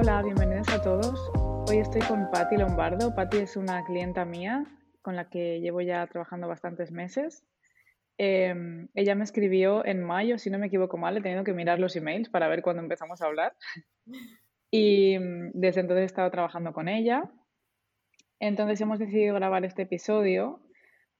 Hola, bienvenidos a todos. Hoy estoy con Patti Lombardo. Patti es una clienta mía con la que llevo ya trabajando bastantes meses. Em, ella me escribió en mayo, si no me equivoco mal, he tenido que mirar los emails para ver cuándo empezamos a hablar. Y mm, desde entonces he estado trabajando con ella. Entonces hemos decidido grabar este episodio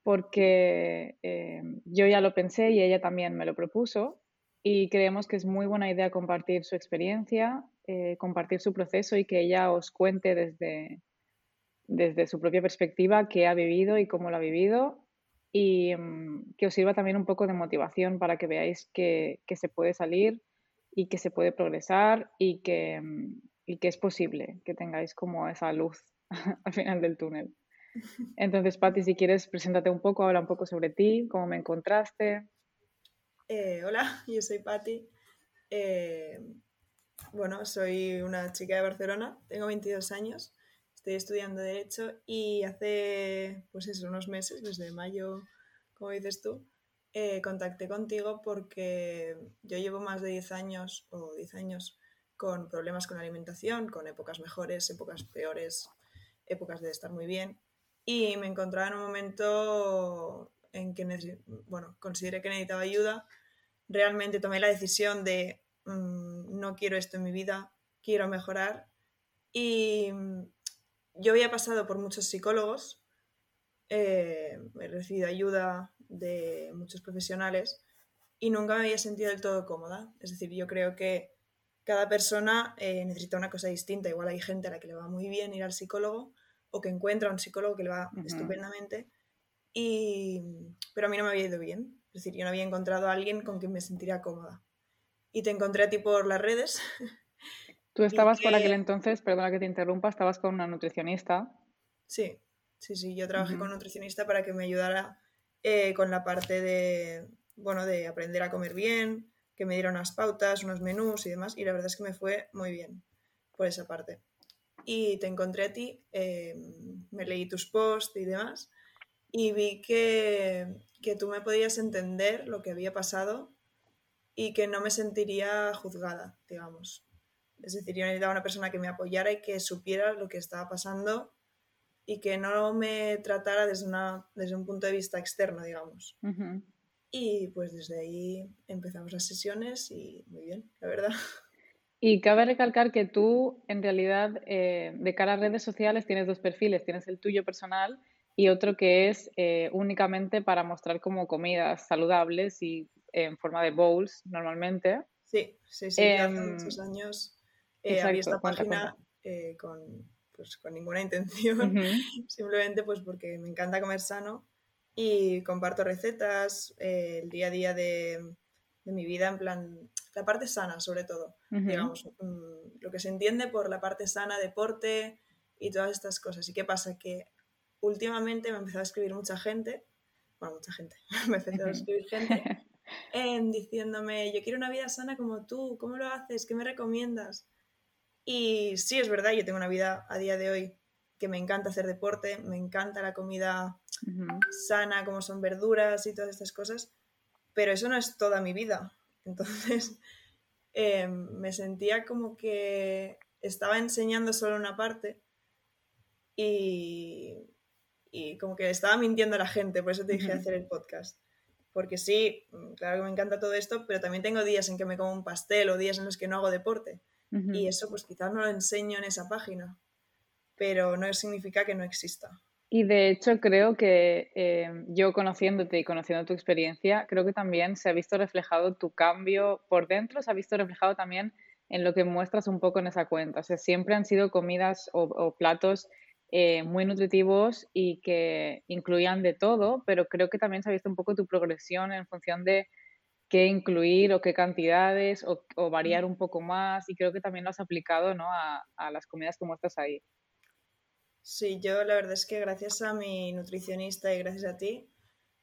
porque em, yo ya lo pensé y ella también me lo propuso y creemos que es muy buena idea compartir su experiencia, eh, compartir su proceso y que ella os cuente desde, desde su propia perspectiva qué ha vivido y cómo lo ha vivido y mm, que os sirva también un poco de motivación para que veáis que, que se puede salir y que se puede progresar y que, mm, y que es posible que tengáis como esa luz al final del túnel. Entonces, Patti, si quieres, preséntate un poco, habla un poco sobre ti, cómo me encontraste. Eh, hola, yo soy Patti. Eh, bueno, soy una chica de Barcelona, tengo 22 años, estoy estudiando Derecho y hace, pues eso, unos meses, desde mayo, como dices tú, eh, contacté contigo porque yo llevo más de 10 años o 10 años con problemas con la alimentación, con épocas mejores, épocas peores, épocas de estar muy bien. Y me encontraba en un momento en que bueno, consideré que necesitaba ayuda realmente tomé la decisión de mm, no quiero esto en mi vida, quiero mejorar. Y mm, yo había pasado por muchos psicólogos, eh, he recibido ayuda de muchos profesionales y nunca me había sentido del todo cómoda. Es decir, yo creo que cada persona eh, necesita una cosa distinta. Igual hay gente a la que le va muy bien ir al psicólogo o que encuentra un psicólogo que le va estupendamente. Y, pero a mí no me había ido bien. Es decir, yo no había encontrado a alguien con quien me sentiría cómoda. Y te encontré a ti por las redes. Tú estabas por aquel entonces, perdona que te interrumpa, estabas con una nutricionista. Sí, sí, sí, yo trabajé con una nutricionista para que me ayudara eh, con la parte de, bueno, de aprender a comer bien, que me diera unas pautas, unos menús y demás. Y la verdad es que me fue muy bien por esa parte. Y te encontré a ti, eh, me leí tus posts y demás, y vi que que tú me podías entender lo que había pasado y que no me sentiría juzgada, digamos. Es decir, yo necesitaba una persona que me apoyara y que supiera lo que estaba pasando y que no me tratara desde, una, desde un punto de vista externo, digamos. Y pues desde ahí empezamos las sesiones y muy bien, la verdad. Y cabe recalcar que tú, en realidad, eh, de cara a redes sociales, tienes dos perfiles. Tienes el tuyo personal y otro que es eh, únicamente para mostrar como comidas saludables y en forma de bowls normalmente. Sí, sí, sí, hace em, muchos años eh, había esta página eh, con, pues, con ninguna intención, simplemente pues porque me encanta comer sano y comparto recetas, el día a día de, de, mi vida, en plan, la parte sana sobre todo, digamos, mm, lo que se entiende por la parte sana, deporte y todas estas cosas. ¿Y qué pasa? Que últimamente me ha empezado a escribir mucha gente, bueno, mucha gente, me ha empezado a escribir gente en diciéndome, yo quiero una vida sana como tú, ¿cómo lo haces? ¿Qué me recomiendas? Y sí, es verdad, yo tengo una vida a día de hoy que me encanta hacer deporte, me encanta la comida sana, como son verduras y todas estas cosas, pero eso no es toda mi vida. Entonces, em, me sentía como que estaba enseñando solo una parte y, y como que estaba mintiendo a la gente, por eso te dije hacer el podcast. Porque sí, mm, claro que me encanta todo esto, pero también tengo días en que me como un pastel o días en los que no hago deporte. Y eso pues quizás no lo enseño en esa página, pero no significa que no exista. Y de hecho creo que eh, yo conociéndote y conociendo tu experiencia, creo que también se ha visto reflejado tu cambio por dentro, se ha visto reflejado también en lo que muestras un poco en esa cuenta. O sea, siempre han sido comidas o, o platos eh, muy nutritivos y que incluían de todo, pero creo que también se ha visto un poco tu progresión en función de qué incluir o qué cantidades o, variar un poco más y creo que también lo has aplicado ¿no? a, las comidas como estás ahí. Sí, yo la verdad es que gracias a mi nutricionista y gracias a ti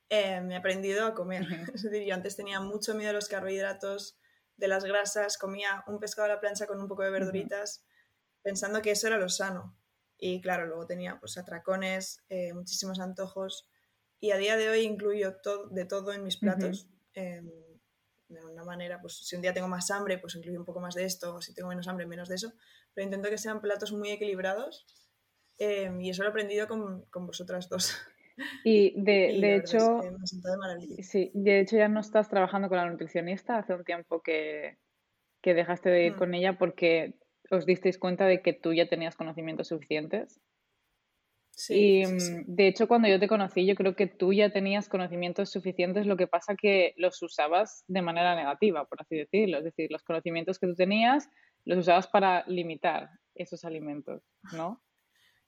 eh, me he aprendido a comer. Es decir, yo antes tenía mucho miedo a los carbohidratos, de las grasas, comía un pescado a la plancha con un poco de verduritas, pensando que eso era lo sano. Y claro, luego tenía pues atracones, eh, muchísimos antojos y a día de hoy incluyo todo, de todo en mis platos. Em, de una manera, pues si un día tengo más hambre, pues incluyo un poco más de esto, o si tengo menos hambre, menos de eso, pero intento que sean platos muy equilibrados em, y eso lo he aprendido con, con vosotras dos. Y de, de hecho, sí, de hecho ya no estás trabajando con la nutricionista, hace un tiempo que, que dejaste de ir mm. con ella porque os disteis cuenta de que tú ya tenías conocimientos suficientes. Sí, y mm, de hecho, cuando yo te conocí, yo creo que tú ya tenías conocimientos suficientes, lo que pasa que los usabas de manera negativa, por así decirlo. Es decir, los conocimientos que tú tenías los usabas para limitar esos alimentos, ¿no?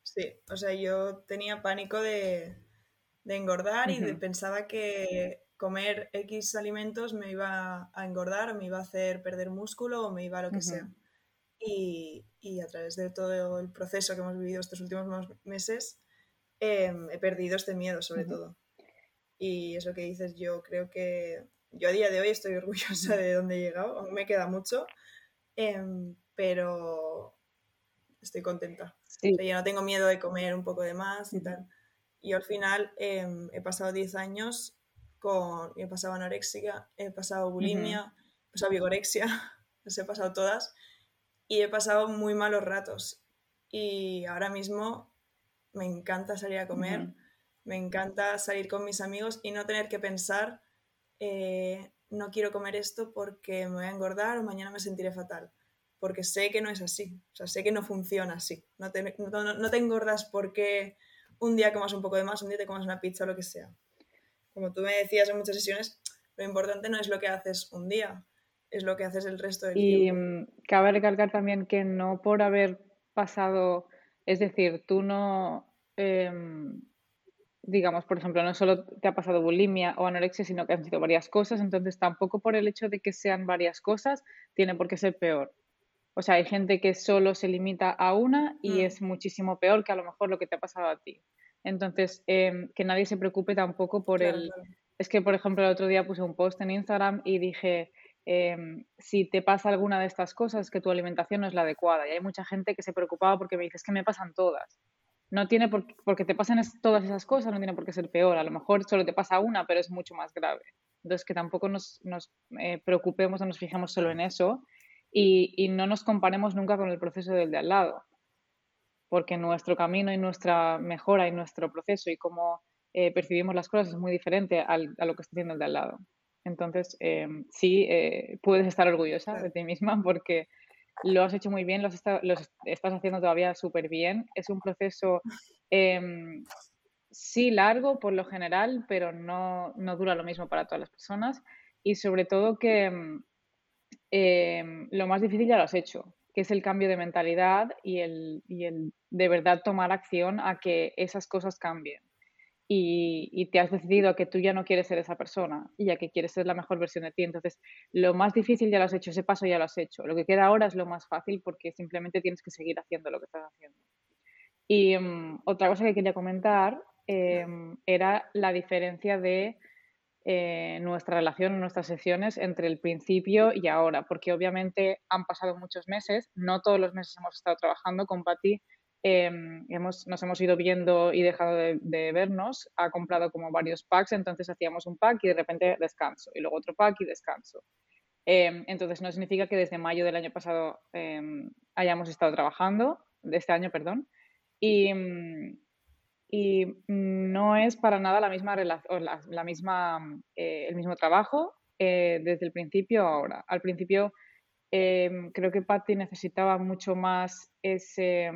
Sí, o sea, yo tenía pánico de, de engordar y pensaba que comer X alimentos me iba a engordar, me iba a hacer perder músculo o me iba a lo que sea. Y, y, a través de todo el proceso que hemos vivido estos últimos meses, em, he perdido este miedo sobre todo. Y eso que dices, yo creo que yo a día de hoy estoy orgullosa de dónde he llegado, aún me queda mucho, em, pero estoy contenta. yo no tengo miedo de comer un poco de más y tal. Y al final em, he pasado 10 años con. He pasado anorexia, he pasado bulimia, he pasado vigorexia, las he pasado todas. Y he pasado muy malos ratos. Y ahora mismo me encanta salir a comer, me encanta salir con mis amigos y no tener que pensar, eh, no quiero comer esto porque me voy a engordar o mañana me sentiré fatal. Porque sé que no es así, o sea, sé que no funciona así. No te, no, no te engordas porque un día comas un poco de más, un día te comas una pizza o lo que sea. Como tú me decías en muchas sesiones, lo importante no es lo que haces un día, es lo que haces el resto del y, tiempo. Y mm, cabe recalcar también que no por haber pasado, es decir, tú no, em, digamos, por ejemplo, no solo te ha pasado bulimia o anorexia, sino que han sido varias cosas, entonces tampoco por el hecho de que sean varias cosas tiene por qué ser peor. O sea, hay gente que solo se limita a una y mm. es muchísimo peor que a lo mejor lo que te ha pasado a ti. Entonces, em, que nadie se preocupe tampoco por el... Es que, por ejemplo, el otro día puse un post en Instagram y dije, em, si te pasa alguna de estas cosas, que tu alimentación no es la adecuada. Y hay mucha gente que se preocupaba porque me dice, es que me pasan todas. No tiene por, porque te pasan todas esas cosas, no tiene por qué ser peor. A lo mejor solo te pasa una, pero es mucho más grave. Entonces, que tampoco nos, nos eh, preocupemos o nos fijemos solo en eso y, no nos comparemos nunca con el proceso del de al lado, porque nuestro camino y nuestra mejora y nuestro proceso y cómo eh, percibimos las cosas es muy diferente a lo que está haciendo el de al lado. Entonces, em, sí, eh, puedes estar orgullosa de ti misma porque lo has hecho muy bien, lo, estás haciendo todavía súper bien. Es un proceso, em, sí, largo por lo general, pero no, no, dura lo mismo para todas las personas. Y sobre todo que Em, lo más difícil ya lo has hecho, que es el cambio de mentalidad y el, y el de verdad tomar acción a que esas cosas cambien. Y, y, te has decidido a que tú ya no quieres ser esa persona y a que quieres ser la mejor versión de ti. Entonces, lo más difícil ya lo has hecho, ese paso ya lo has hecho. Lo que queda ahora es lo más fácil porque simplemente tienes que seguir haciendo lo que estás haciendo. Y em, otra cosa que quería comentar em, era la diferencia de eh, nuestra relación, nuestras sesiones entre el principio y ahora, porque obviamente han pasado muchos meses, no todos los meses hemos estado trabajando con Patti, em, hemos, nos hemos ido viendo y dejado de, vernos, ha comprado como varios packs, entonces hacíamos un pack y de repente descanso, y luego otro pack y descanso. Em, entonces no significa que desde mayo del año pasado em, hayamos estado trabajando, de este año, perdón, y, y no es para nada la misma relación, la, misma, eh, el mismo trabajo eh, desde el principio a ahora. Al principio em, creo que Patty necesitaba mucho más ese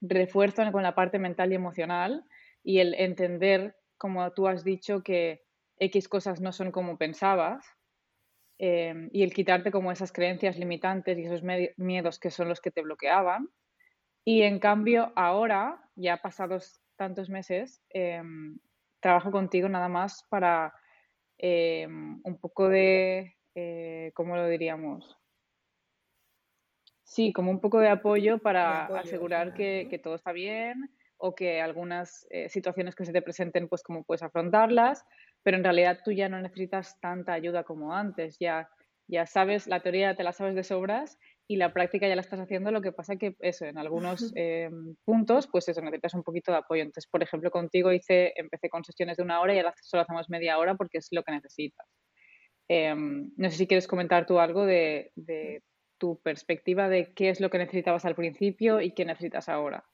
refuerzo con la parte mental y emocional y el entender, como tú has dicho, que X cosas no son como pensabas em, y el quitarte como esas creencias limitantes y esos miedos que son los que te bloqueaban. Y en cambio, ahora, ya pasados tantos meses, em, trabajo contigo nada más para em, un poco de, eh, ¿cómo lo diríamos? Sí, como un poco de apoyo para asegurar que, todo está bien o que algunas eh, situaciones que se te presenten, pues cómo puedes afrontarlas, pero en realidad tú ya no necesitas tanta ayuda como antes, ya, ya sabes, la teoría te la sabes de sobras y la práctica ya la estás haciendo, lo que pasa que eso, en algunos em, puntos, pues eso, necesitas un poquito de apoyo. Entonces, por ejemplo, contigo hice, empecé con sesiones de una hora y ahora solo hacemos media hora porque es lo que necesitas. Em, no sé si quieres comentar tú algo de, tu perspectiva de qué es lo que necesitabas al principio y qué necesitas ahora.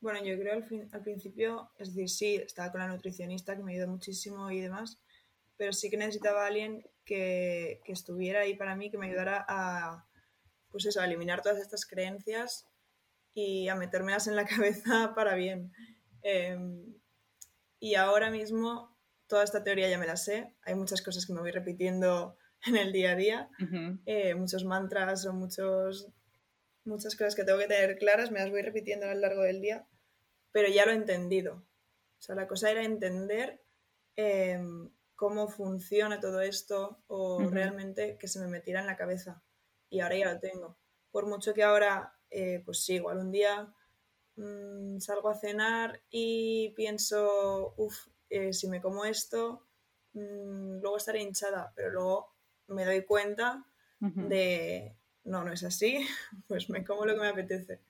Bueno, yo creo al, al principio, es decir, sí, estaba con la nutricionista que me ayudó muchísimo y demás, pero sí que necesitaba a alguien que, estuviera ahí para mí, que me ayudara a, pues eso, a eliminar todas estas creencias y a metérmelas en la cabeza para bien. Em, y ahora mismo toda esta teoría ya me la sé. Hay muchas cosas que me voy repitiendo en el día a día, eh, muchos mantras o muchos, muchas cosas que tengo que tener claras, me las voy repitiendo a lo largo del día, pero ya lo he entendido. O sea, la cosa era entender em, cómo funciona todo esto o realmente que se me metiera en la cabeza. Y ahora ya lo tengo. Por mucho que ahora, eh, pues sí, igual un día mm, salgo a cenar y pienso, uff, eh, si me como esto, mm, luego estaré hinchada, pero luego me doy cuenta de, no, no es así, pues me como lo que me apetece.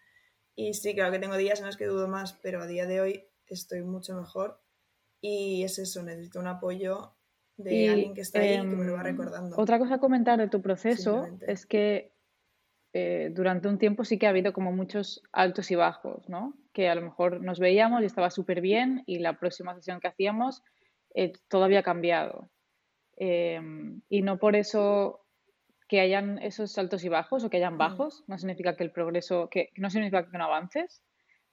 Y sí, claro que tengo días en los que dudo más, pero a día de hoy estoy mucho mejor. Y es eso, necesito un apoyo de alguien que está ahí y que me lo va em, recordando. Otra cosa a comentar de tu proceso es que eh, durante un tiempo sí que ha habido como muchos altos y bajos, ¿no? Que a lo mejor nos veíamos y estaba súper bien y la próxima sesión que hacíamos eh, todo había cambiado. Em, y no por eso que hayan esos altos y bajos o que hayan mm. bajos, no significa que el progreso, que, no significa que no avances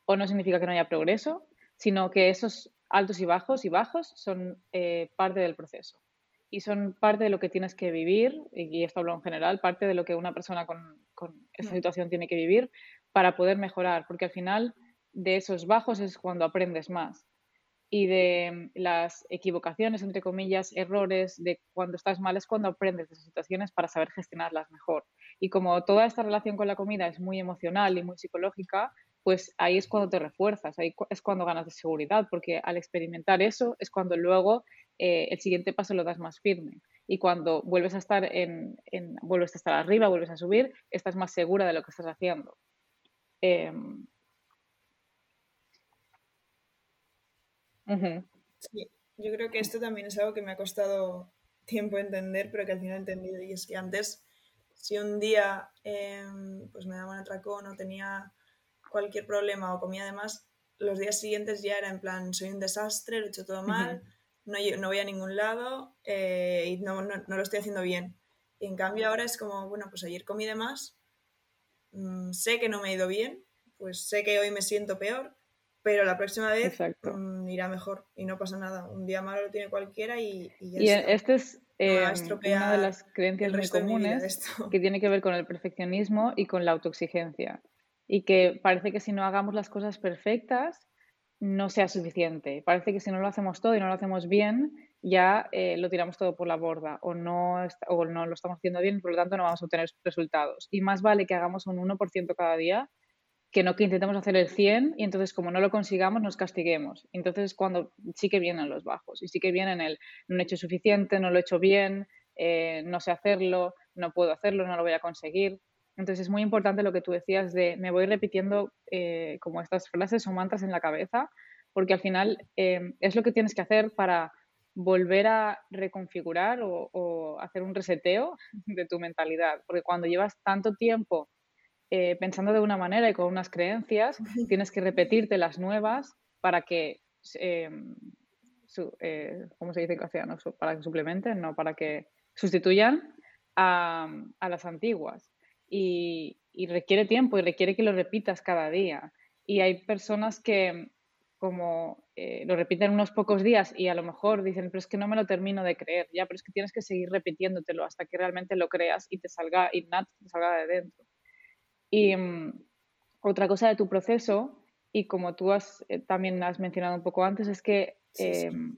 o no significa que no haya progreso, sino que esos altos y bajos y bajos son eh, parte del proceso y son parte de lo que tienes que vivir, y esto hablo en general, parte de lo que una persona con, con esta situación tiene que vivir para poder mejorar, porque al final de esos bajos es cuando aprendes más. Y de las equivocaciones, entre comillas, errores, de cuando estás mal es cuando aprendes de esas situaciones para saber gestionarlas mejor. Y como toda esta relación con la comida es muy emocional y muy psicológica, pues ahí es cuando te refuerzas, ahí es cuando ganas de seguridad, porque al experimentar eso es cuando luego eh, el siguiente paso lo das más firme. Y cuando vuelves a estar en, vuelves a estar arriba, vuelves a subir, estás más segura de lo que estás haciendo. Sí, yo creo que esto también es algo que me ha costado tiempo entender, pero que al final he entendido. Y es que antes, si un día em, pues me daba un atracón o tenía cualquier problema o comía además, los días siguientes ya era en plan, soy un desastre, lo he hecho todo mal, no, no, voy a ningún lado eh, y no, no, lo estoy haciendo bien. Y en cambio ahora es como, bueno, pues ayer comí de más, mm, sé que no me ha ido bien, pues sé que hoy me siento peor, pero la próxima vez mm, irá mejor y no pasa nada. Un día malo lo tiene cualquiera y, y ya Y esto es eh, una de las creencias muy comunes que tiene que ver con el perfeccionismo y con la autoexigencia y que parece que si no hagamos las cosas perfectas no sea suficiente. Parece que si no lo hacemos todo y no lo hacemos bien, ya eh, lo tiramos todo por la borda o no, o no lo estamos haciendo bien, por lo tanto no vamos a obtener resultados. Y más vale que hagamos un 1% cada día que no que intentemos hacer el 100 y entonces como no lo consigamos nos castiguemos. Entonces cuando sí que vienen los bajos y sí que vienen el no he hecho suficiente, no lo he hecho bien, eh, no sé hacerlo, no puedo hacerlo, no lo voy a conseguir. Entonces es muy importante lo que tú decías de me voy repitiendo eh, como estas frases o mantras en la cabeza, porque al final eh, es lo que tienes que hacer para volver a reconfigurar o, hacer un reseteo de tu mentalidad. Porque cuando llevas tanto tiempo eh, pensando de una manera y con unas creencias, tienes que repetirte las nuevas para que, ¿cómo se dice en castellano? Para que suplementen, no, para que sustituyan a las antiguas y, requiere tiempo y requiere que lo repitas cada día. Y hay personas que como eh, lo repiten unos pocos días y a lo mejor dicen, pero es que no me lo termino de creer, ya, pero es que tienes que seguir repitiéndotelo hasta que realmente lo creas y te salga innato, te salga de dentro. Y mm, otra cosa de tu proceso, y como tú has, eh, también has mencionado un poco antes, es que em,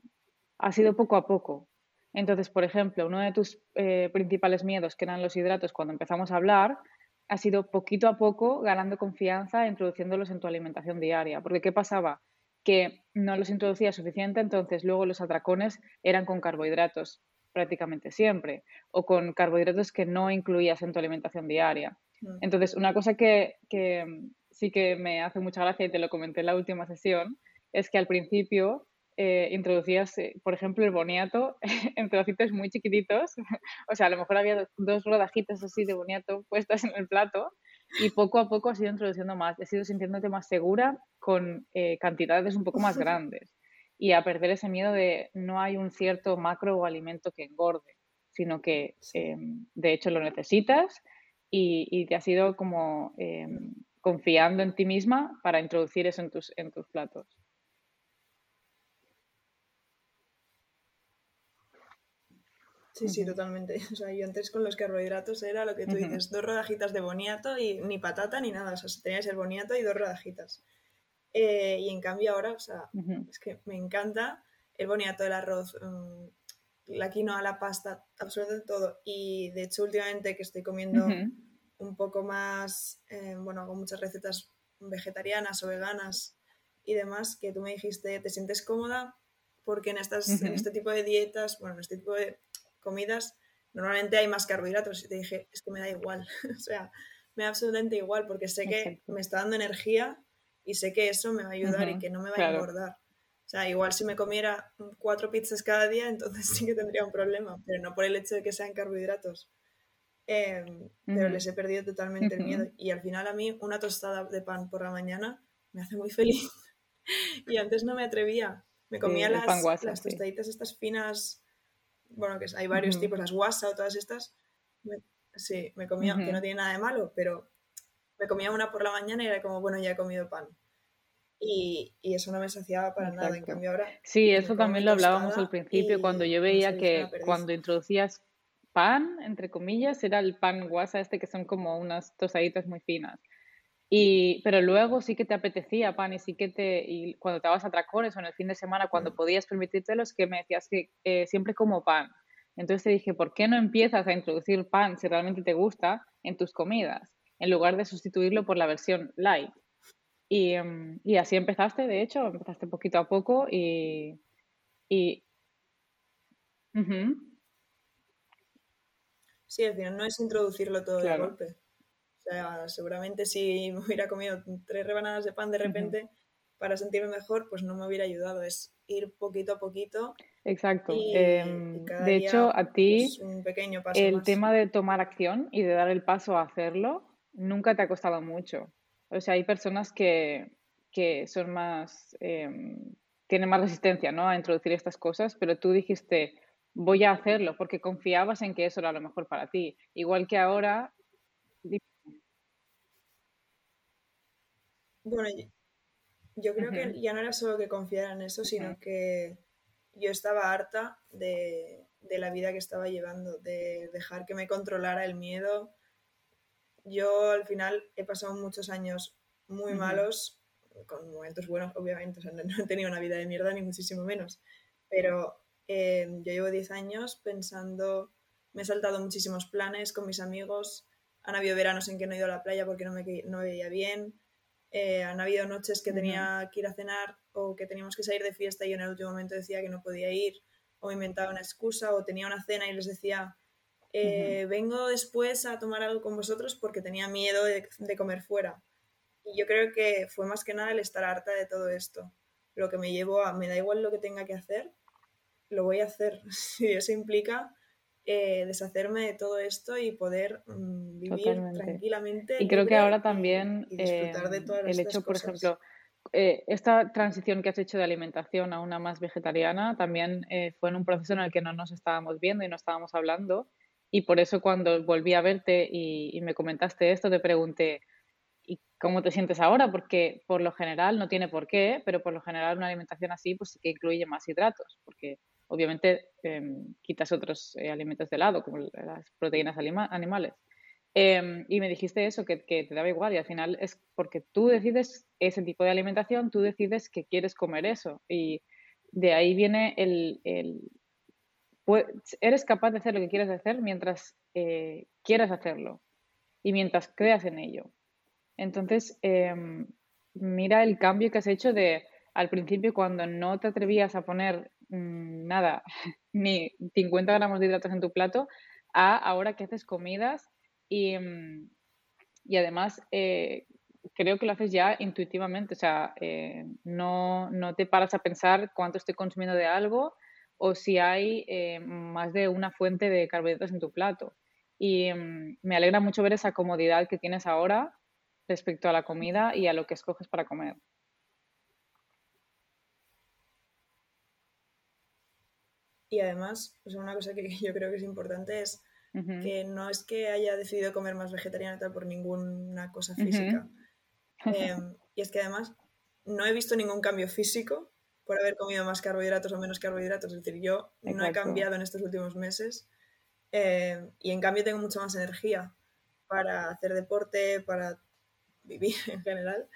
ha sido poco a poco. Entonces, por ejemplo, uno de tus eh, principales miedos, que eran los hidratos, cuando empezamos a hablar, ha sido poquito a poco ganando confianza, introduciéndolos en tu alimentación diaria. Porque ¿qué pasaba? Que no los introducía suficiente, entonces luego los atracones eran con carbohidratos prácticamente siempre, o con carbohidratos que no incluías en tu alimentación diaria. Mm. Entonces, una cosa que, que sí que me hace mucha gracia y te lo comenté en la última sesión, es que al principio eh, introducías, eh, por ejemplo, el boniato en trocitos muy chiquititos. o sea, a lo mejor había dos rodajitas así de boniato puestas en el plato y poco a poco has ido introduciendo más. Has ido sintiéndote más segura con eh, cantidades un poco más grandes y a perder ese miedo de no hay un cierto macro o alimento que engorde, sino que em, de hecho lo necesitas y, te has ido como em, confiando en ti misma para introducir eso en tus, en tus platos. Sí, sí, totalmente. O sea, yo antes con los carbohidratos era lo que tú dices, dos rodajitas de boniato y ni patata ni nada. O sea, tenías el boniato y dos rodajitas. Eh, y en cambio ahora, o sea, es que me encanta el boniato, el arroz, mm, la quinoa, la pasta, absolutamente todo. Y de hecho, últimamente que estoy comiendo un poco más, eh, bueno, hago muchas recetas vegetarianas o veganas y demás, que tú me dijiste, ¿te sientes cómoda? Porque en, estas, en este tipo de dietas, bueno, en este tipo de comidas, normalmente hay más carbohidratos. Y te dije, es que me da igual. o sea, me da absolutamente igual porque sé que me está dando energía y sé que eso me va a ayudar y que no me va a engordar. O sea, igual si me comiera cuatro pizzas cada día, entonces sí que tendría un problema, pero no por el hecho de que sean carbohidratos. Em, pero les he perdido totalmente el miedo. Y al final a mí una tostada de pan por la mañana me hace muy feliz. y antes no me atrevía. Me comía las, las tostaditas estas finas, bueno, que hay varios tipos, las guasa o todas estas. sí, me comía, que no tiene nada de malo, pero me comía una por la mañana y era como, bueno, ya he comido pan. Y, y eso no me saciaba para nada. En cambio, ahora. Sí, eso también lo hablábamos al principio, cuando yo veía que cuando introducías pan, entre comillas, era el pan guasa este que son como unas tostaditas muy finas. Y, pero luego sí que te apetecía pan y sí que te, y cuando te vas a tracones o en el fin de semana, cuando mm. podías permitírtelos, que me decías que eh, siempre como pan. Entonces te dije, ¿por qué no empiezas a introducir pan si realmente te gusta en tus comidas? en lugar de sustituirlo por la versión light. Y, em, y así empezaste, de hecho, empezaste poquito a poco y... y Sí, al final no es introducirlo todo de golpe. O sea, seguramente si me hubiera comido tres rebanadas de pan de repente para sentirme mejor, pues no me hubiera ayudado. Es ir poquito a poquito. Exacto. Em, de hecho, a ti pues, un pequeño paso el tema de tomar acción y de dar el paso a hacerlo nunca te ha costado mucho. O sea, hay personas que, son más, em, tienen más resistencia ¿no? a introducir estas cosas, pero tú dijiste, voy a hacerlo porque confiabas en que eso era lo mejor para ti. Igual que ahora... Bueno, yo creo que ya no era solo que confiara en eso, sino que yo estaba harta de, de, la vida que estaba llevando, de dejar que me controlara el miedo, yo al final he pasado muchos años muy malos, con momentos buenos, obviamente, o sea, no, he tenido una vida de mierda ni muchísimo menos, pero eh, yo llevo 10 años pensando, me he saltado muchísimos planes con mis amigos, han habido veranos en que no he ido a la playa porque no me no veía bien, eh, han habido noches que tenía que ir a cenar o que teníamos que salir de fiesta y yo en el último momento decía que no podía ir o me inventaba una excusa o tenía una cena y les decía eh, vengo después a tomar algo con vosotros porque tenía miedo de, comer fuera. Y yo creo que fue más que nada el estar harta de todo esto. Lo que me llevó a, me da igual lo que tenga que hacer, lo voy a hacer. Si eso implica eh, deshacerme de todo esto y poder mm, vivir tranquilamente. Y creo que ahora también disfrutar de eh, todas el hecho, por ejemplo, esta transición que has hecho de alimentación a una más vegetariana también fue en un proceso en el que no nos estábamos viendo y no estábamos hablando y por eso cuando volví a verte y, me comentaste esto, te pregunté, ¿y cómo te sientes ahora? Porque por lo general, no tiene por qué, pero por lo general una alimentación así pues sí que incluye más hidratos, porque obviamente em, quitas otros eh, alimentos de lado, como las proteínas animales. Em, y me dijiste eso, que, que, te daba igual, y al final es porque tú decides ese tipo de alimentación, tú decides que quieres comer eso. Y de ahí viene el, eres capaz de hacer lo que quieres hacer mientras eh, quieras hacerlo y mientras creas en ello. Entonces, em, mira el cambio que has hecho de al principio cuando no te atrevías a poner mm, nada, ni 50 gramos de hidratos en tu plato, a ahora que haces comidas y, mm, y además eh, creo que lo haces ya intuitivamente, o sea, eh, no, no, te paras a pensar cuánto estoy consumiendo de algo o si hay eh, más de una fuente de carbohidratos en tu plato. Y mm, me alegra mucho ver esa comodidad que tienes ahora respecto a la comida y a lo que escoges para comer. Y además, una cosa que yo creo que es importante es que no es que haya decidido comer más vegetariana tal por ninguna cosa física. Em, y es que además no he visto ningún cambio físico por haber comido más carbohidratos o menos carbohidratos. Es decir, yo no he cambiado en estos últimos meses em, y en cambio tengo mucha más energía para hacer deporte, para vivir en general.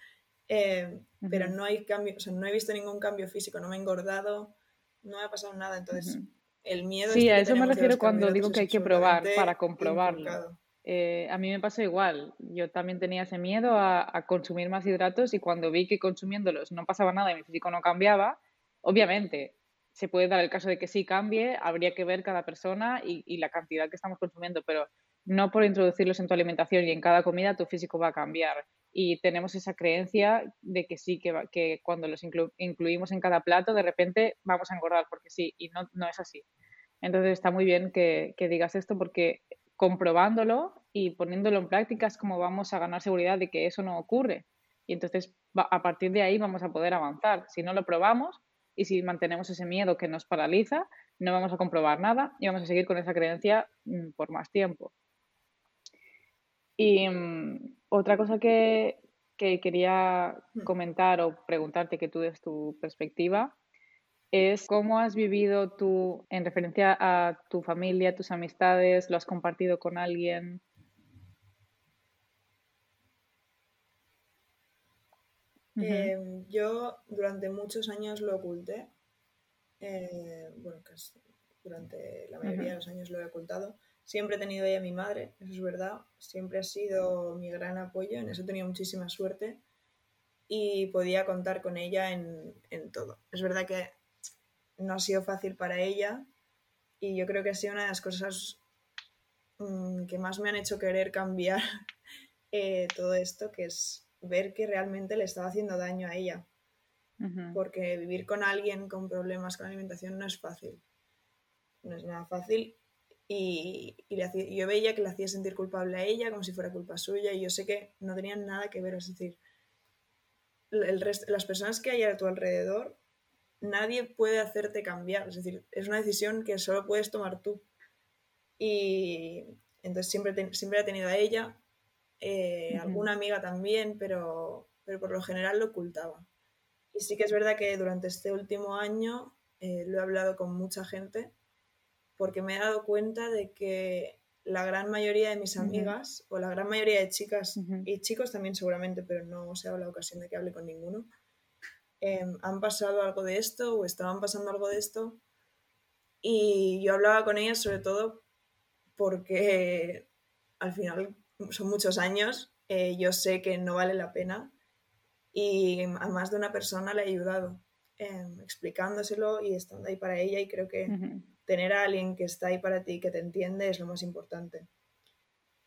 Em, pero no hay cambio, o sea, no he visto ningún cambio físico, no me he engordado, no me ha pasado nada. Entonces, el miedo. Sí, a eso me refiero cuando digo que hay que probar para comprobarlo. Eh, a mí me pasó igual. Yo también tenía ese miedo a, consumir más hidratos y cuando vi que consumiéndolos no pasaba nada y mi físico no cambiaba, obviamente se puede dar el caso de que sí cambie, habría que ver cada persona y, la cantidad que estamos consumiendo, pero no por introducirlos en tu alimentación y en cada comida tu físico va a cambiar. Y tenemos esa creencia de que sí, que, cuando los incluimos en cada plato, de repente vamos a engordar porque sí, y no, no es así. Entonces está muy bien que, que digas esto porque comprobándolo y poniéndolo en práctica es como vamos a ganar seguridad de que eso no ocurre. Y entonces a partir de ahí vamos a poder avanzar. Si no lo probamos y si mantenemos ese miedo que nos paraliza, no vamos a comprobar nada y vamos a seguir con esa creencia mm, por más tiempo. Y mm, otra cosa que, que quería hmm. comentar o preguntarte que tú des tu perspectiva es cómo has vivido tú en referencia a tu familia, tus amistades, lo has compartido con alguien. Em, yo durante muchos años lo oculté. Eh, bueno, casi durante la mayoría de los años lo he ocultado. Siempre he tenido ella a mi madre, eso es verdad. Siempre ha sido mi gran apoyo, en eso he tenido muchísima suerte y podía contar con ella en, en todo. Es verdad que no ha sido fácil para ella y yo creo que ha sido una de las cosas mm, que más me han hecho querer cambiar eh, todo esto, que es ver que realmente le estaba haciendo daño a ella. Porque vivir con alguien con problemas con alimentación no es fácil. No es nada fácil. Y, yo veía que le hacía sentir culpable a ella como si fuera culpa suya y yo sé que no tenían nada que ver. Es decir, el las personas que hay a tu alrededor nadie puede hacerte cambiar. Es decir, es una decisión que solo puedes tomar tú. Y entonces siempre, siempre he tenido a ella, eh, alguna amiga también, pero, pero por lo general lo ocultaba. Y sí que es verdad que durante este último año eh, lo he hablado con mucha gente porque me he dado cuenta de que la gran mayoría de mis amigas, o la gran mayoría de chicas y chicos también seguramente, pero no se ha la ocasión de que hable con ninguno, Em, han pasado algo de esto o estaban pasando algo de esto. Y yo hablaba con ellas sobre todo porque al final son muchos años, eh, yo sé que no vale la pena y a más de una persona le he ayudado em, explicándoselo y estando ahí para ella y creo que tener a alguien que está ahí para ti, que te entiende, es lo más importante.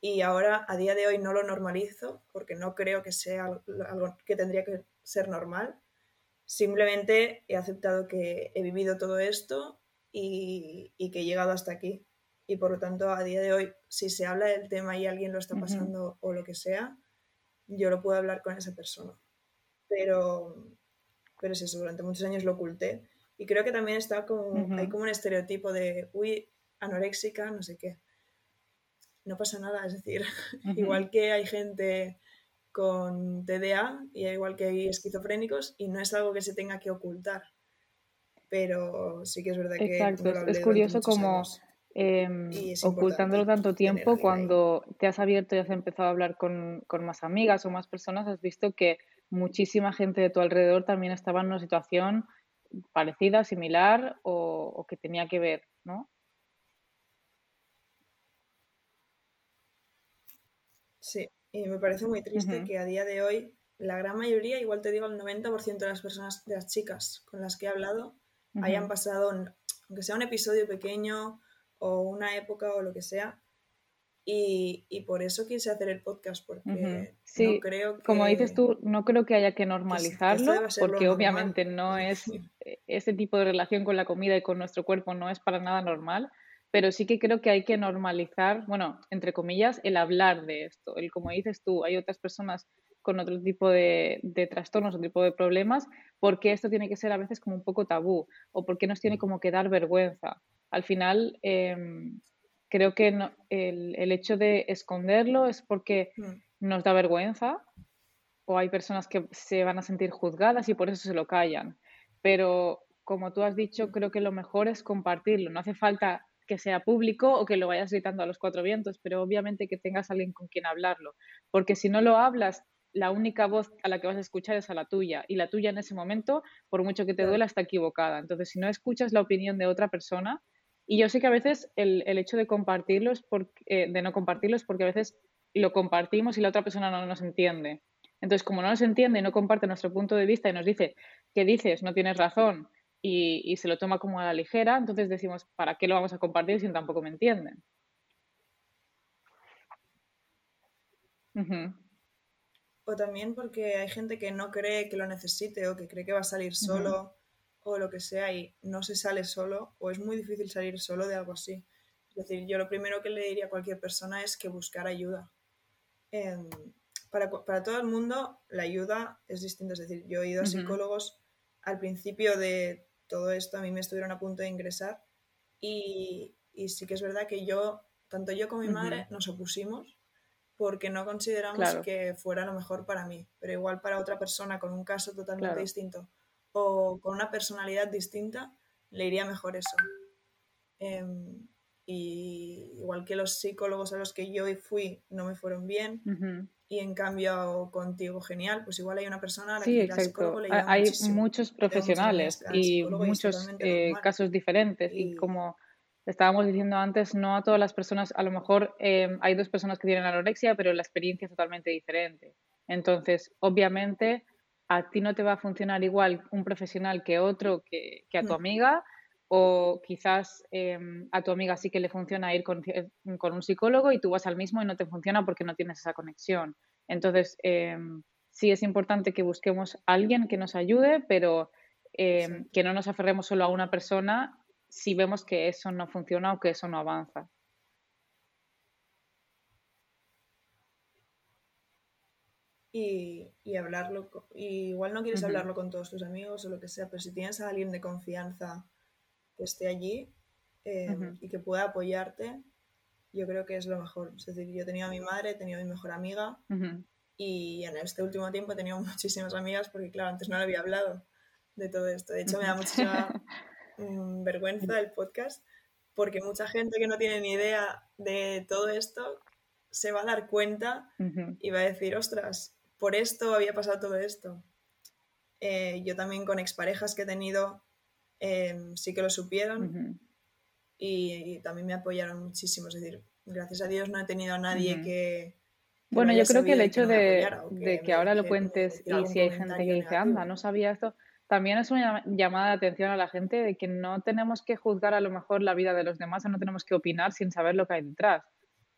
Y ahora, a día de hoy, no lo normalizo porque no creo que sea algo que tendría que ser normal, Simplemente he aceptado que he vivido todo esto y, que he llegado hasta aquí. Y por lo tanto, a día de hoy, si se habla del tema y alguien lo está pasando o lo que sea, yo lo puedo hablar con esa persona. Pero, pero es eso, durante muchos años lo oculté. Y creo que también está como, hay como un estereotipo de, uy, anoréxica, no sé qué. No pasa nada, es decir, igual que hay gente con TDA y igual que hay esquizofrénicos y no es algo que se tenga que ocultar. Pero sí que es verdad que... Exacto, es curioso como em, ocultándolo tanto tiempo, cuando te has abierto y has empezado a hablar con, más amigas o más personas, has visto que muchísima gente de tu alrededor también estaba en una situación parecida, similar o, o que tenía que ver, ¿no? Sí, y me parece muy triste que a día de hoy la gran mayoría, igual te digo el 90% de las personas, de las chicas con las que he hablado, hayan pasado, aunque sea un episodio pequeño o una época o lo que sea, Y, y, por eso quise hacer el podcast, porque no creo que... Como dices tú, no creo que haya que normalizarlo, porque obviamente no es ese tipo de relación con la comida y con nuestro cuerpo no es para nada normal, pero sí que creo que hay que normalizar, bueno, entre comillas, el hablar de esto. El como dices tú, hay otras personas con otro tipo de, de trastornos, otro tipo de problemas, porque esto tiene que ser a veces como un poco tabú o porque nos tiene como que dar vergüenza. Al final, em, creo que el, hecho de esconderlo es porque mm. nos da vergüenza o hay personas que se van a sentir juzgadas y por eso se lo callan. Pero como tú has dicho, creo que lo mejor es compartirlo. No hace falta que sea público o que lo vayas gritando a los cuatro vientos, pero obviamente que tengas alguien con quien hablarlo. Porque si no lo hablas, la única voz a la que vas a escuchar es a la tuya. Y la tuya en ese momento, por mucho que te duela, está equivocada. Entonces, si no escuchas la opinión de otra persona, y yo sé que a veces el, hecho de compartirlo es porque, eh, de no compartirlo es porque a veces lo compartimos y la otra persona no nos entiende. Entonces, como no nos entiende y no comparte nuestro punto de vista y nos dice que dices, no tienes razón, y, se lo toma como a la ligera, entonces decimos, ¿para qué lo vamos a compartir si tampoco me entienden? O también porque hay gente que no cree que lo necesite o que cree que va a salir solo o lo que sea y no se sale solo o es muy difícil salir solo de algo así. Es decir, yo lo primero que le diría a cualquier persona es que buscar ayuda. Em, para, para, todo el mundo la ayuda es distinta. Es decir, yo he ido a psicólogos al principio de todo esto, a mí me estuvieron a punto de ingresar y, y sí que es verdad que yo, tanto yo como mi madre, nos opusimos porque no consideramos que fuera lo mejor para mí, pero igual para otra persona con un caso totalmente distinto o con una personalidad distinta, le iría mejor eso. Em, y igual que los psicólogos a los que yo fui no me fueron bien, y en cambio contigo genial, pues igual hay una persona a la sí, exacto. hay muchos profesionales y muchos eh, casos diferentes y... como estábamos diciendo antes, no a todas las personas, a lo mejor em, hay dos personas que tienen anorexia, pero la experiencia es totalmente diferente. Entonces, obviamente, a ti no te va a funcionar igual un profesional que otro, que, a tu mm. amiga, o quizás em, a tu amiga sí que le funciona ir con, un psicólogo y tú vas al mismo y no te funciona porque no tienes esa conexión. Entonces, em, sí es importante que busquemos a alguien que nos ayude, pero em, que no nos aferremos solo a una persona si vemos que eso no funciona o que eso no avanza. Y, hablarlo. Y igual no quieres hablarlo con todos tus amigos o lo que sea, pero si tienes a alguien de confianza que esté allí em, y que pueda apoyarte, yo creo que es lo mejor. Es decir, yo he tenido a mi madre, he tenido a mi mejor amiga y en este último tiempo he tenido muchísimas amigas porque, claro, antes no le había hablado de todo esto. De hecho, me da mucha mm, vergüenza el podcast porque mucha gente que no tiene ni idea de todo esto se va a dar cuenta y va a decir, ostras, por esto había pasado todo esto. Eh, yo también con exparejas que he tenido em, sí que lo supieron y, también me apoyaron muchísimo. Es decir, gracias a Dios no he tenido a nadie que... bueno, yo creo que el hecho de, que, ahora lo cuentes y si hay gente que dice, anda, no sabía esto, también es una llamada de atención a la gente de que no tenemos que juzgar a lo mejor la vida de los demás o no tenemos que opinar sin saber lo que hay detrás.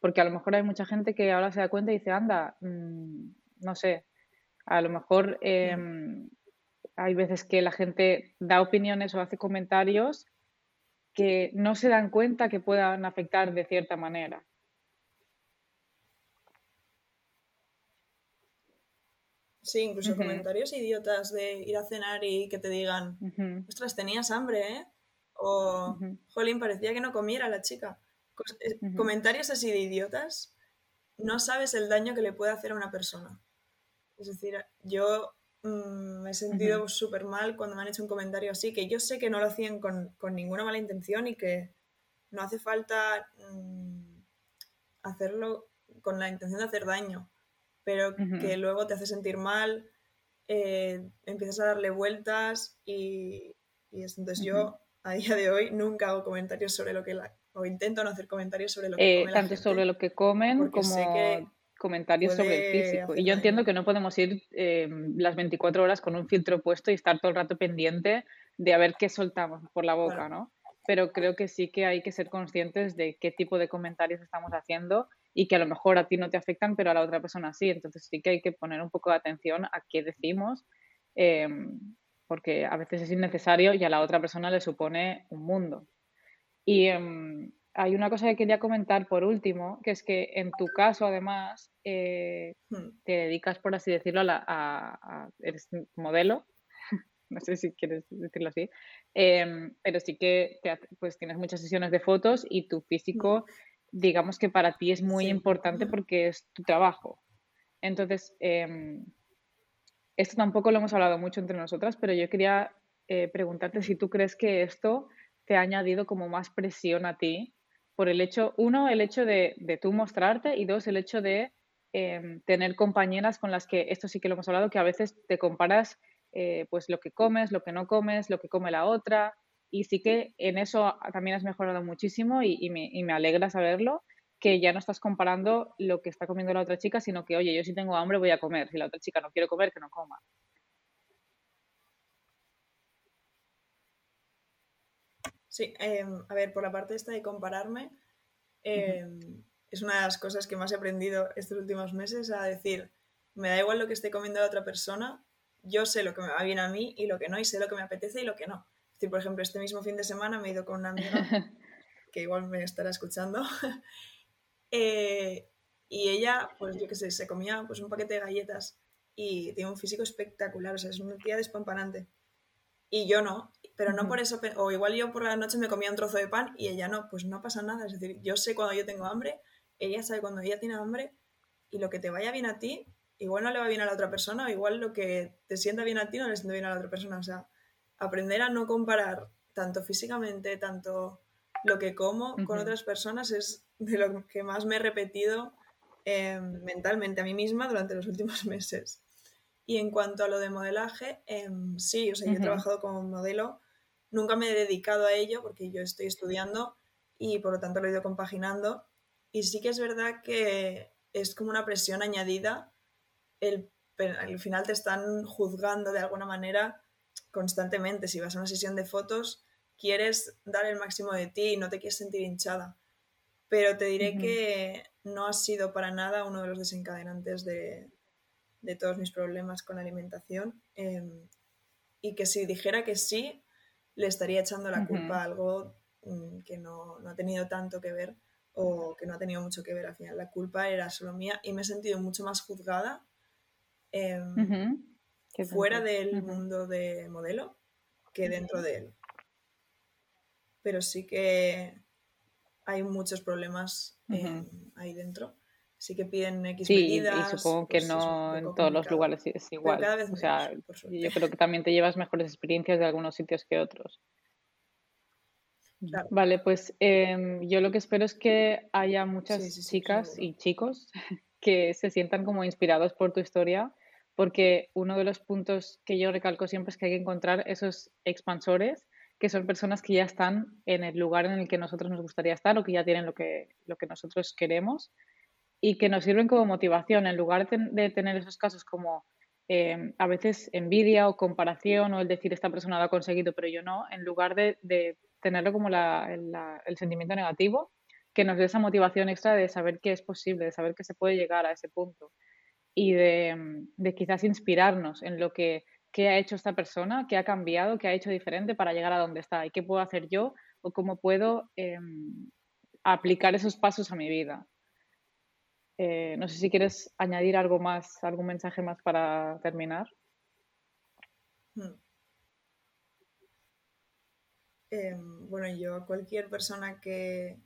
Porque a lo mejor hay mucha gente que ahora se da cuenta y dice, anda, mm, no sé, a lo mejor em, hay veces que la gente da opiniones o hace comentarios que no se dan cuenta que puedan afectar de cierta manera. Sí, incluso comentarios idiotas de ir a cenar y que te digan, ostras, tenías hambre, ¿eh? O, jolín, parecía que no comiera la chica. Eh, comentarios así de idiotas, no sabes el daño que le puede hacer a una persona. Es decir, yo mm, me he sentido súper mal cuando me han hecho un comentario así, que yo sé que no lo hacían con, ninguna mala intención y que no hace falta mm, hacerlo con la intención de hacer daño, pero que luego te hace sentir mal, eh, empiezas a darle vueltas y, y entonces yo a día de hoy nunca hago comentarios sobre lo que la, o intento no hacer comentarios sobre lo que eh, tanto sobre lo que comen como comentarios sobre el físico. Y yo entiendo que no podemos ir eh, las 24 horas con un filtro puesto y estar todo el rato pendiente de a ver qué soltamos por la boca, ¿no? pero creo que sí que hay que ser conscientes de qué tipo de comentarios estamos haciendo y que a lo mejor a ti no te afectan, pero a la otra persona sí. Entonces sí que hay que poner un poco de atención a qué decimos, em, porque a veces es innecesario y a la otra persona le supone un mundo. Y em, hay una cosa que quería comentar por último, que es que en tu caso, además, eh, hmm. te dedicas, por así decirlo, a, la, eres modelo, no sé si quieres decirlo así, em, pero sí que pues tienes muchas sesiones de fotos y tu físico, hmm. digamos que para ti es muy importante porque es tu trabajo. Entonces, em, esto tampoco lo hemos hablado mucho entre nosotras, pero yo quería eh, preguntarte si tú crees que esto te ha añadido como más presión a ti por el hecho, uno, el hecho de, de tú mostrarte y dos, el hecho de em, tener compañeras con las que, esto sí que lo hemos hablado, que a veces te comparas eh, pues lo que comes, lo que no comes, lo que come la otra y sí que en eso también has mejorado muchísimo y, me, y me alegra saberlo que ya no estás comparando lo que está comiendo la otra chica, sino que, oye, yo si tengo hambre voy a comer, si la otra chica no quiere comer, que no coma. Sí, em, a ver, por la parte esta de compararme, em, es una de las cosas que más he aprendido estos últimos meses a decir, me da igual lo que esté comiendo la otra persona, yo sé lo que me va bien a mí y lo que no, y sé lo que me apetece y lo que no. Es decir, por ejemplo, este mismo fin de semana me he ido con una amiga, que igual me estará escuchando, eh, y ella, pues yo qué sé, se comía pues, un paquete de galletas y tiene un físico espectacular, o sea, es una tía despampanante. Y yo no, pero no por eso, o igual yo por la noche me comía un trozo de pan y ella no, pues no pasa nada. Es decir, yo sé cuando yo tengo hambre, ella sabe cuando ella tiene hambre y lo que te vaya bien a ti, igual no le va bien a la otra persona, o igual lo que te sienta bien a ti no le sienta bien a la otra persona. O sea, aprender a no comparar tanto físicamente, tanto lo que como con otras personas es de lo que más me he repetido em, mentalmente a mí misma durante los últimos meses. Y en cuanto a lo de modelaje, em, sí, o sea, yo he trabajado como modelo Nunca me he dedicado a ello porque yo estoy estudiando y por lo tanto lo he ido compaginando. Y sí que es verdad que es como una presión añadida. El, al final te están juzgando de alguna manera constantemente. Si vas a una sesión de fotos, quieres dar el máximo de ti y no te quieres sentir hinchada. Pero te diré que no ha sido para nada uno de los desencadenantes de, de todos mis problemas con la alimentación. Em, y que si dijera que sí, le estaría echando la culpa a algo mm, que no, ha tenido tanto que ver o que no ha tenido mucho que ver al final. La culpa era solo mía y me he sentido mucho más juzgada em, fuera del mundo de modelo que dentro de él. Pero sí que hay muchos problemas ahí dentro. Sí que piden X medidas. Y supongo que pues no en todos los lugares es igual. o sea, yo creo que también te llevas mejores experiencias de algunos sitios que otros. Vale, pues em, yo lo que espero es que haya muchas chicas y chicos que se sientan como inspirados por tu historia, porque uno de los puntos que yo recalco siempre es que hay que encontrar esos expansores, que son personas que ya están en el lugar en el que nosotros nos gustaría estar o que ya tienen lo que, lo que nosotros queremos y que nos sirven como motivación en lugar de, tener esos casos como eh, a veces envidia o comparación o el decir esta persona lo ha conseguido pero yo no, en lugar de, tenerlo como el sentimiento negativo, que nos dé esa motivación extra de saber que es posible, de saber que se puede llegar a ese punto y de, quizás inspirarnos en lo que qué ha hecho esta persona, qué ha cambiado, qué ha hecho diferente para llegar a donde está y qué puedo hacer yo o cómo puedo em, aplicar esos pasos a mi vida. Eh, no sé si quieres añadir algo más, algún mensaje más para terminar. Hmm. Em, bueno, yo a cualquier persona que,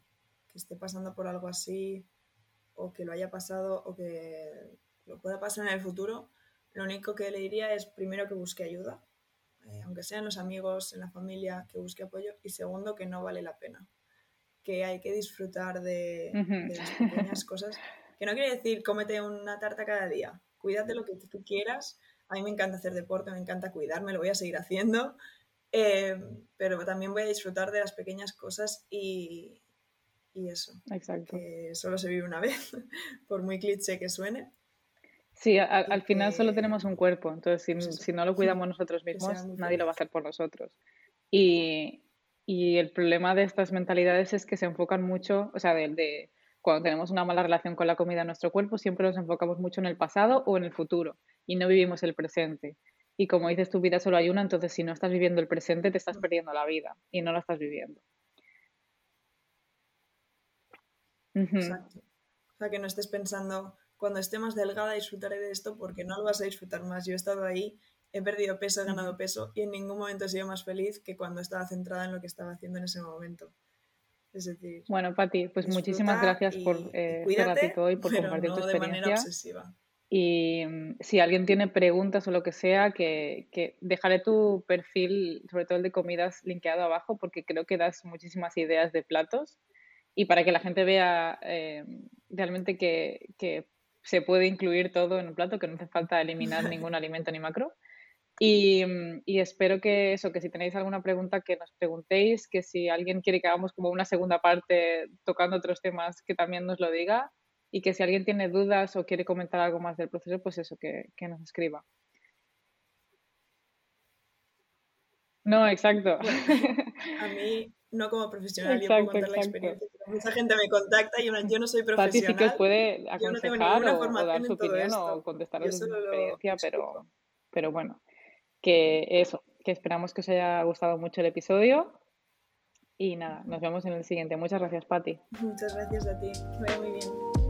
esté pasando por algo así o que lo haya pasado o que lo pueda pasar en el futuro, lo único que le diría es primero que busque ayuda, eh, aunque sean los amigos, en la familia, que busque apoyo y segundo que no vale la pena, que hay que disfrutar de, de las pequeñas cosas que no quiere decir cómete una tarta cada día. Cuídate lo que tú quieras. A mí me encanta hacer deporte, me encanta cuidarme, lo voy a seguir haciendo. Eh, pero también voy a disfrutar de las pequeñas cosas y, eso. Exacto. Que solo se vive una vez, por muy cliché que suene. Sí, al final solo tenemos un cuerpo, entonces si, pues no lo cuidamos nosotros mismos, nadie lo va a hacer por nosotros. Y, Y el problema de estas mentalidades es que se enfocan mucho, o sea, de, cuando tenemos una mala relación con la comida en nuestro cuerpo, siempre nos enfocamos mucho en el pasado o en el futuro y no vivimos el presente. Y como dices, tu vida solo hay una, entonces si no estás viviendo el presente, te estás perdiendo la vida y no la estás viviendo. Exacto. O sea, que no estés pensando, cuando esté más delgada disfrutaré de esto porque no lo vas a disfrutar más. Yo he estado ahí, he perdido peso, he ganado peso y en ningún momento he sido más feliz que cuando estaba centrada en lo que estaba haciendo en ese momento. Es decir, bueno, Pati, pues muchísimas gracias por eh, ser ratito hoy, por compartir tu experiencia. De manera obsesiva. Y mm, si alguien tiene preguntas o lo que sea, que, que, dejaré tu perfil, sobre todo el de comidas, linkeado abajo, porque creo que das muchísimas ideas de platos y para que la gente vea eh, realmente que, que, se puede incluir todo en un plato, que no hace falta eliminar ningún alimento ni macro. Y, y, espero que eso, que si tenéis alguna pregunta que nos preguntéis, que si alguien quiere que hagamos como una segunda parte tocando otros temas, que también nos lo diga. Y que si alguien tiene dudas o quiere comentar algo más del proceso, pues eso, que, que nos escriba. No, exacto. a mí no como profesional, yo puedo contar la experiencia, mucha gente me contacta y yo no soy profesional. Pati sí que os puede aconsejar o, o, dar su opinión o contestar su experiencia, pero, pero bueno, que eso, que esperamos que os haya gustado mucho el episodio y nada, nos vemos en el siguiente. Muchas gracias, Pati. Muchas gracias a ti, vaya muy bien.